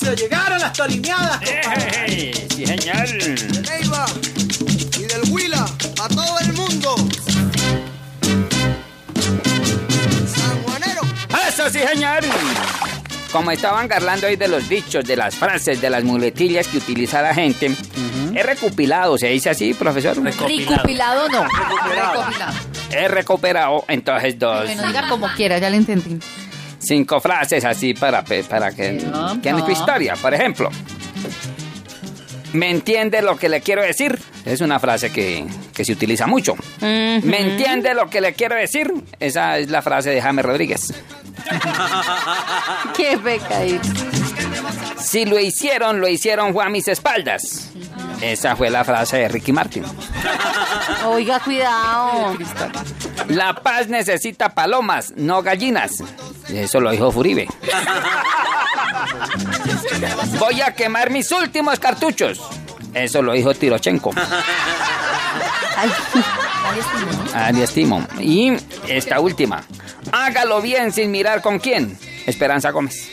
Llegaron las tolineadas. ¡Ey! Sí, señor. de Neiva y del Huila a todo el mundo. Sanjuanero, ¡Eso sí, señor! Como estaban garlando hoy de los dichos, de las frases, de las muletillas que utiliza la gente, he recopilado, ¿se dice así, profesor? Recopilado no. Recopilado. he recuperado entonces dos, Que no diga como quiera, ya le entendí. Cinco frases así para, para que que en tu historia. Por ejemplo, ¿me entiende lo que le quiero decir? Es una frase que, que se utiliza mucho. ¿Me entiende lo que le quiero decir? Esa es la frase de James Rodríguez. Qué pecadito. Si lo hicieron, lo hicieron fue a mis espaldas. Esa fue la frase de Ricky Martin. Oiga, cuidado. La paz necesita palomas, no gallinas. Eso lo dijo Furibe. Voy a quemar mis últimos cartuchos. Eso lo dijo Tirochenko. Ari Estimo. Y esta última. Hágalo bien sin mirar con quién. Esperanza Gómez.